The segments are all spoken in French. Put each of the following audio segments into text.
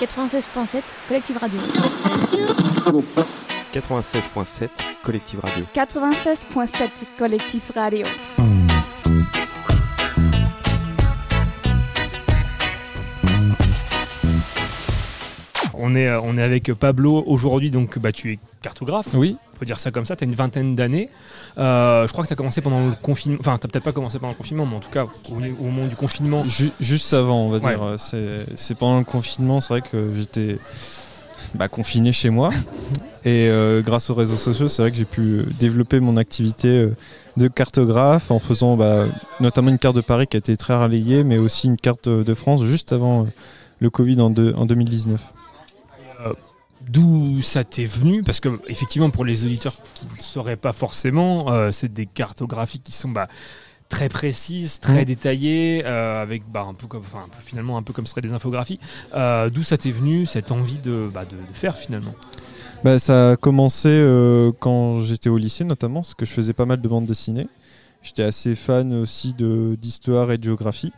96.7 Collective Radio. 96.7 Collective Radio. 96.7 Collective Radio. On est, euh, on est avec Pablo aujourd'hui, donc bah, tu es cartographe. Oui. On peut dire ça comme ça, tu as une vingtaine d'années. Euh, je crois que tu as commencé pendant le confinement. Enfin, tu peut-être pas commencé pendant le confinement, mais en tout cas, au, au moment du confinement. Ju- juste avant, on va Ouais. dire. C'est c'est pendant le confinement, c'est vrai que j'étais bah, confiné chez moi. Et euh, grâce aux réseaux sociaux, c'est vrai que j'ai pu euh, développer mon activité euh, de cartographe en faisant bah, notamment une carte de Paris qui a été très relayée, mais aussi une carte euh, de France juste avant euh, le Covid en 2019. D'où ça t'est venu? Parce que, effectivement, pour les auditeurs qui ne sauraient pas forcément, euh, c'est des cartographies qui sont bah, très précises, très détaillées, euh, avec bah, un peu comme, enfin, un peu- finalement un peu comme ce seraient des infographies. Euh, D'où ça t'est venu cette envie de, bah, de, de faire finalement? Bah, ça a commencé euh, quand j'étais au lycée notamment, parce que je faisais pas mal de bandes dessinées. J'étais assez fan aussi de- d'histoire et de géographie.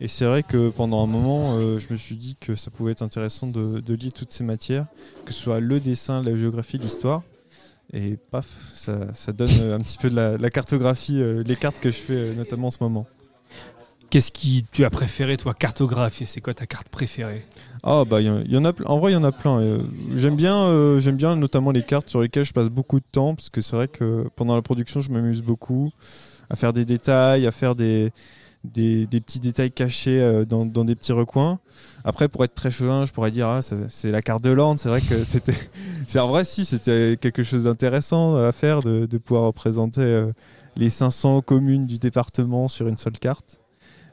Et c'est vrai que pendant un moment, euh, je me suis dit que ça pouvait être intéressant de, de lier toutes ces matières, que ce soit le dessin, la géographie, l'histoire. Et paf, ça, ça donne euh, un petit peu de la, la cartographie, euh, les cartes que je fais notamment en ce moment. Qu'est-ce qui tu as préféré, toi, cartographier? C'est quoi ta carte préférée? Ah bah y, en- y en a en vrai il y en a plein. euh, j'aime bien euh, j'aime bien notamment les cartes sur lesquelles je passe beaucoup de temps parce que c'est vrai que pendant la production je m'amuse beaucoup à faire des détails, à faire des des, petits détails cachés euh, dans, des petits recoins. Après pour être très chauvin, je pourrais dire ah c'est la carte de l'Orne, c'est vrai que c'était c'est en vrai si c'était quelque chose d'intéressant à faire de, pouvoir représenter euh, les 500 communes du département sur une seule carte.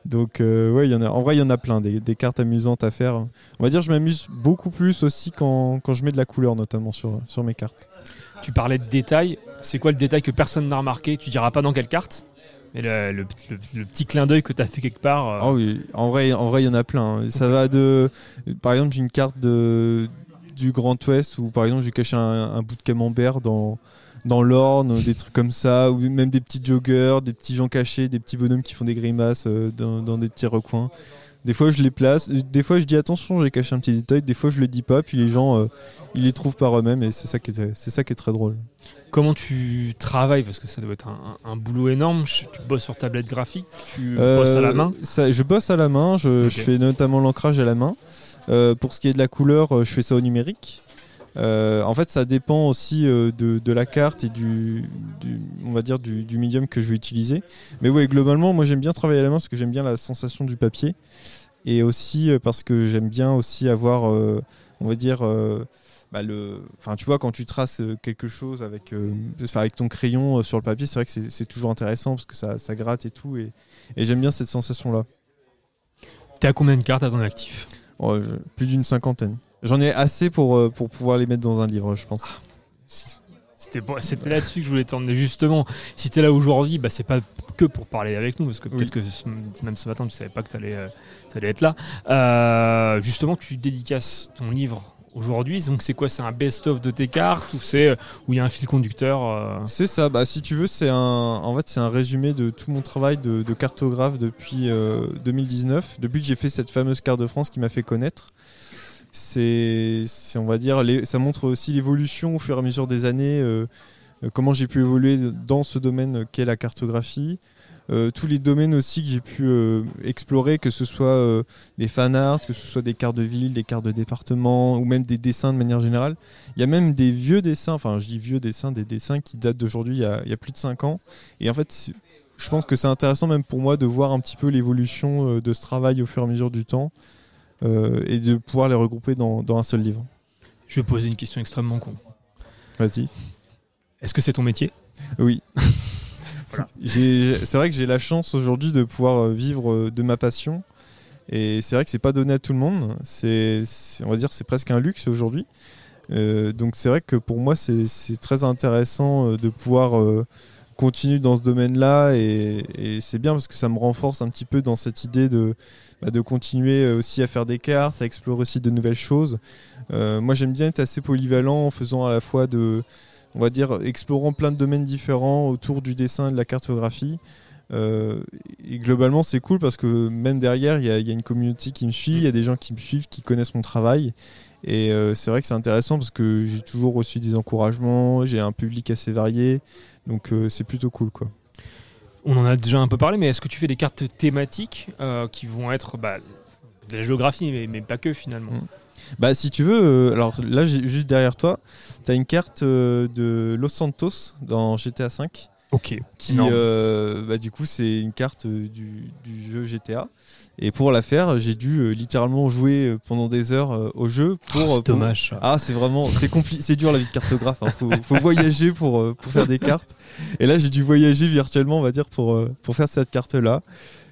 Donc euh, ouais, en vrai il y en a plein des, des cartes amusantes à faire. On va dire je m'amuse beaucoup plus aussi quand, quand je mets de la couleur notamment sur, sur mes cartes. Tu parlais de détails. C'est quoi le détail que personne n'a remarqué? Tu diras pas dans quelle carte? Le, petit clin d'œil que tu as fait quelque part. euh, Ah oui, en vrai en vrai il y en a plein. hein. Ça va de par exemple j'ai une carte de du Grand Ouest où par exemple j'ai caché un, bout de camembert dans dans l'Orne, des trucs comme ça, ou même des petits joggers, des petits gens cachés, des petits bonhommes qui font des grimaces euh, dans, dans des petits recoins. Des fois je les place, des fois je dis attention j'ai caché un petit détail, des fois je le dis pas, puis les gens euh, ils les trouvent par eux-mêmes et c'est ça qui est c'est ça qui est très drôle. Comment tu travailles? Parce que ça doit être un, un- un boulot énorme. Je- Tu bosses sur tablette graphique, tu Euh, bosses à la main? ça- Je bosse à la main, je, fais notamment l'ancrage à la main. Euh, pour ce qui est de la couleur, je fais ça au numérique. Euh, en fait, ça dépend aussi euh, de, la carte et du, on va dire du, du medium que je vais utiliser. Mais ouais, globalement, moi j'aime bien travailler à la main parce que j'aime bien la sensation du papier et aussi euh, parce que j'aime bien aussi avoir, on va dire, bah, le, enfin tu vois quand tu traces quelque chose avec, avec ton crayon sur le papier, c'est vrai que c'est toujours intéressant parce que ça, gratte et tout et, j'aime bien cette sensation là. T'es à combien de cartes à ton actif? Oh, je- plus d'une cinquantaine. J'en ai assez pour, euh, pour pouvoir les mettre dans un livre, je pense. C'était là-dessus que je voulais t'emmener justement. Si t'es là aujourd'hui, bah, c'est pas que pour parler avec nous, parce que peut-être que ce- même ce matin tu savais pas que t'allais euh, t'allais être là. Euh, justement, tu dédicaces ton livre aujourd'hui. Donc c'est quoi? C'est un best-of de tes cartes ou c'est euh, où il y a un fil conducteur euh, C'est ça, bah, si tu veux, c'est un, en fait, c'est un résumé de tout mon travail de, cartographe depuis euh, 2019, depuis que j'ai fait cette fameuse carte de France qui m'a fait connaître. C'est, on va dire, ça montre aussi l'évolution au fur et à mesure des années, euh, euh, comment j'ai pu évoluer dans ce domaine qu'est la cartographie. Euh, tous les domaines aussi que j'ai pu euh, explorer, que ce soit euh, des fan art, que ce soit des cartes de ville, des cartes de département, ou même des dessins de manière générale. Il y a même des vieux dessins, enfin je dis vieux dessins, des dessins qui datent d'aujourd'hui il, y a- il y a plus de 5 ans. Et en fait, je pense que c'est intéressant même pour moi de voir un petit peu l'évolution de ce travail au fur et à mesure du temps et de pouvoir les regrouper dans, dans un seul livre. Je vais poser une question extrêmement con. Vas-y. Est-ce que c'est ton métier? Oui. C'est vrai que j'ai la chance aujourd'hui de pouvoir euh, vivre euh, de ma passion. Et c'est vrai que c'est pas donné à tout le monde. C'est, on va dire, c'est presque un luxe aujourd'hui. Euh, donc c'est vrai que pour moi, c'est très intéressant de pouvoir continuer dans ce domaine-là. Et, c'est bien parce que ça me renforce un petit peu dans cette idée de, bah, continuer aussi à faire des cartes, à explorer aussi de nouvelles choses. Moi, j'aime bien être assez polyvalent en faisant à la fois de on va dire, explorant plein de domaines différents autour du dessin et de la cartographie. Euh, et globalement, c'est cool parce que même derrière, il y, a- il y a une communauté qui me suit, il y a des gens qui me suivent, qui connaissent mon travail. Et euh, c'est vrai que c'est intéressant parce que j'ai toujours reçu des encouragements, j'ai un public assez varié, donc euh, c'est plutôt cool quoi. On en a déjà un peu parlé, mais est-ce que tu fais des cartes thématiques qui vont être bah, de la géographie, mais, mais pas que finalement? Mm. Bah si tu veux, euh, alors là juste derrière toi, tu as une carte euh, de Los Santos dans GTA V. Ok. qui euh, bah, du coup c'est une carte du, du jeu GTA et pour la faire j'ai dû euh, littéralement jouer pendant des heures euh, au jeu pour, Oh, c'est pour- dommage. ah c'est vraiment c'est compli- c'est dur la vie de cartographe hein. faut, faut voyager pour, pour faire des cartes et là j'ai dû voyager virtuellement on va dire pour, pour faire cette carte là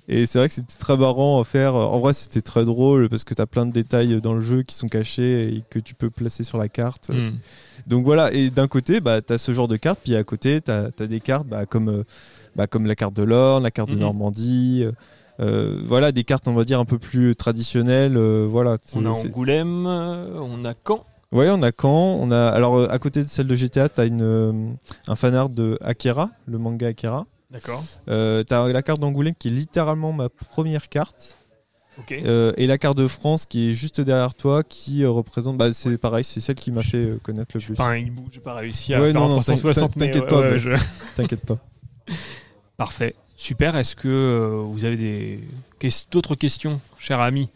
et c'est vrai que c'était très marrant à faire en vrai c'était très drôle parce que tu as plein de détails dans le jeu qui sont cachés et que tu peux placer sur la carte Hmm. donc voilà, et d'un côté, bah, tu as ce genre de cartes, puis à côté, tu as, des cartes bah, comme, euh, bah, comme la carte de l'Orne, la carte de Mhm. Normandie, euh, euh, voilà, des cartes, on va dire, un peu plus traditionnelles. euh, voilà, On a Angoulême, on a Caen. Ouais, on a Caen, on a, alors à côté de celle de GTA, tu as une, un fanart de Akira, le manga Akira. D'accord. Euh, tu as la carte d'Angoulême qui est littéralement ma première carte. Ok. Euh, et la carte de France qui est juste derrière toi, qui euh, représente, bah, c'est pareil, c'est celle qui m'a fait euh, connaître le plus. Pas un hibou, j'ai pas réussi à Ouais, faire non, non, 360. mais t'inquiète pas, ouais, je- T'inquiète pas. Parfait. Super. Est-ce que euh, vous avez des d'autres questions, cher ami,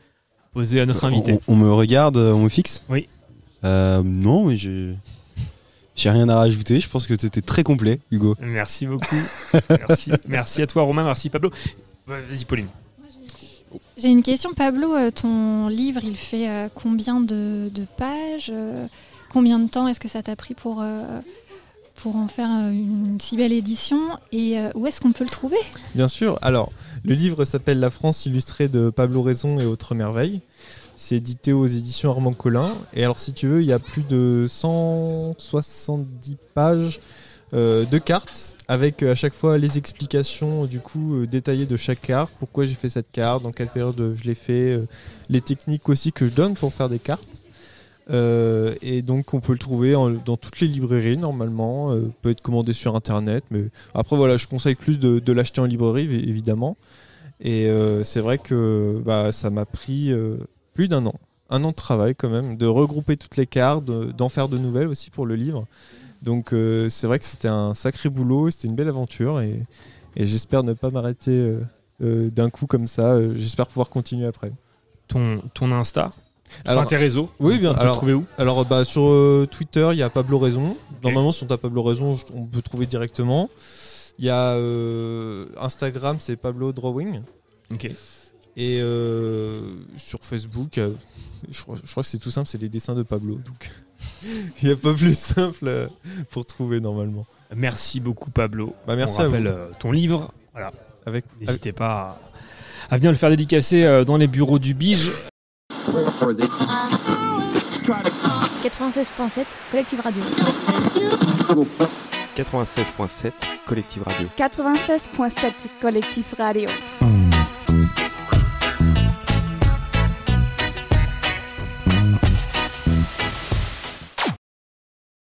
posées à notre invité? On, on me regarde, on me fixe? Oui. Euh, non, mais j'ai. J'ai rien à rajouter. Je pense que c'était très complet, Hugo. Merci beaucoup. merci. merci à toi, Romain. Merci, Pablo. Vas-y, Pauline. J'ai une question, Pablo. euh, Ton livre, il fait euh, combien de, de pages? Euh, Combien de temps? Est-ce que ça t'a pris pour, euh, pour en faire euh, une si belle édition Et euh, où est-ce qu'on peut le trouver? Bien sûr. Alors, le livre s'appelle La France illustrée de Pablo Raison et autres merveilles. C'est édité aux éditions Armand Collin. Et alors, si tu veux, il y a plus de 170 pages euh, de cartes avec à chaque fois les explications du coup détaillées de chaque carte, pourquoi j'ai fait cette carte, dans quelle période je l'ai fait, les techniques aussi que je donne pour faire des cartes. Euh, et donc on peut le trouver dans toutes les librairies normalement, euh, peut être commandé sur internet, mais après voilà, je conseille plus de, l'acheter en librairie évi- évidemment. Et euh, c'est vrai que bah, ça m'a pris plus d'un an, un an de travail quand même, de regrouper toutes les cartes, de- d'en faire de nouvelles aussi pour le livre. Donc c'est vrai que c'était un sacré boulot, c'était une belle aventure et, et j'espère ne pas m'arrêter d'un coup comme ça. j'espère pouvoir continuer après. Ton, ton Insta? Alors- Enfin, tes réseaux Oui, bien. On peut Alors, trouver où Alors bah, sur euh, Twitter, il y a Pablo Raison. Normalement, si on tape Pablo Raison, on peut trouver directement. Il y a euh, Instagram, c'est Pablo Drawing. Ok. Et euh, sur Facebook, je, crois, je crois que c'est tout simple, c'est les dessins de Pablo. Donc il n'y a pas plus simple pour trouver normalement. Merci beaucoup, Pablo. Bah, merci On à vous. rappelle ton livre. Voilà. Avec, N'hésitez pas à, à venir le faire dédicacer dans les bureaux du Bige. 96.7 Collective Radio. 96.7 Collective Radio. 96.7 Collectif Radio.